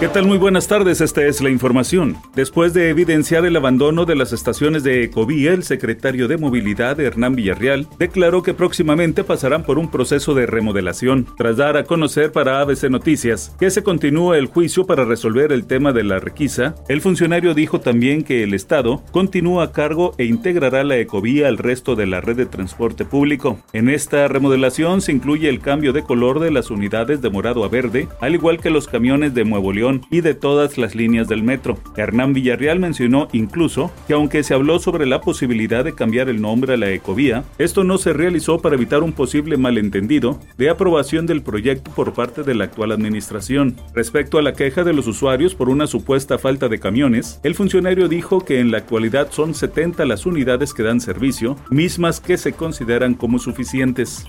¿Qué tal? Muy buenas tardes, esta es la información. Después de evidenciar el abandono de las estaciones de Ecovía, el secretario de Movilidad, Hernán Villarreal, declaró que próximamente pasarán por un proceso de remodelación, tras dar a conocer para ABC Noticias que se continúa el juicio para resolver el tema de la requisa. El funcionario dijo también que el Estado continúa a cargo e integrará la Ecovía al resto de la red de transporte público. En esta remodelación se incluye el cambio de color de las unidades de morado a verde, al igual que los camiones de Nuevo León y de todas las líneas del metro. Hernán Villarreal mencionó incluso que aunque se habló sobre la posibilidad de cambiar el nombre a la ecovía, esto no se realizó para evitar un posible malentendido de aprobación del proyecto por parte de la actual administración. Respecto a la queja de los usuarios por una supuesta falta de camiones, el funcionario dijo que en la actualidad son 70 las unidades que dan servicio, mismas que se consideran como suficientes.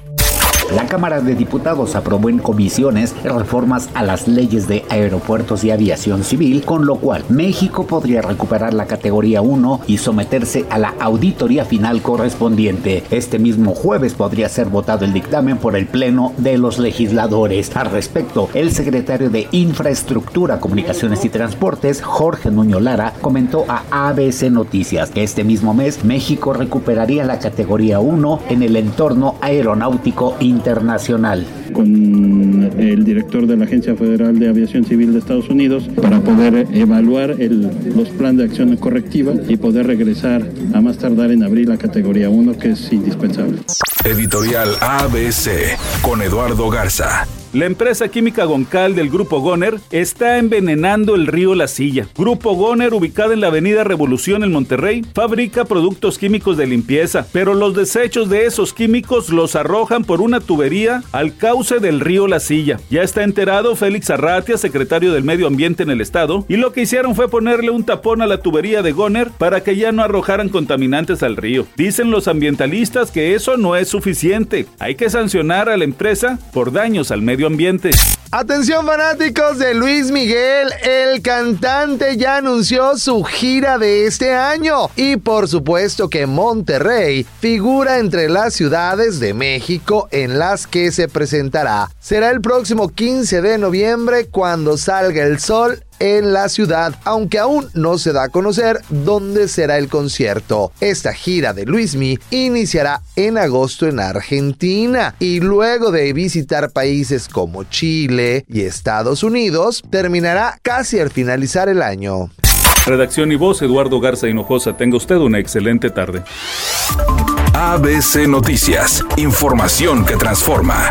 La Cámara de Diputados aprobó en comisiones reformas a las leyes de aeropuertos y aviación civil, con lo cual México podría recuperar la categoría 1 y someterse a la auditoría final correspondiente. Este mismo jueves podría ser votado el dictamen por el Pleno de los legisladores. Al respecto, el secretario de Infraestructura, Comunicaciones y Transportes, Jorge Nuño Lara, comentó a ABC Noticias que este mismo mes México recuperaría la categoría 1 en el entorno aeronáutico internacional internacional. Con el director de la Agencia Federal de Aviación Civil de Estados Unidos para poder evaluar los planes de acción correctiva y poder regresar a más tardar en abril la categoría 1 que es indispensable. Editorial ABC con Eduardo Garza. La empresa química Goncal del Grupo Goner está envenenando el río La Silla. Grupo Goner, ubicada en la avenida Revolución en Monterrey, fabrica productos químicos de limpieza, pero los desechos de esos químicos los arrojan por una tubería al cauce del río La Silla. Ya está enterado Félix Arratia, secretario del Medio Ambiente en el estado, y lo que hicieron fue ponerle un tapón a la tubería de Goner para que ya no arrojaran contaminantes al río. Dicen los ambientalistas que eso no es suficiente. Hay que sancionar a la empresa por daños al ambiente. Atención fanáticos de Luis Miguel, el cantante ya anunció su gira de este año y por supuesto que Monterrey figura entre las ciudades de México en las que se presentará. Será el próximo 15 de noviembre cuando salga el sol en la ciudad, aunque aún no se da a conocer dónde será el concierto. Esta gira de Luismi iniciará en agosto en Argentina y luego de visitar países como Chile y Estados Unidos, terminará casi al finalizar el año. Redacción y voz Eduardo Garza Hinojosa. Tenga usted una excelente tarde. ABC Noticias, información que transforma.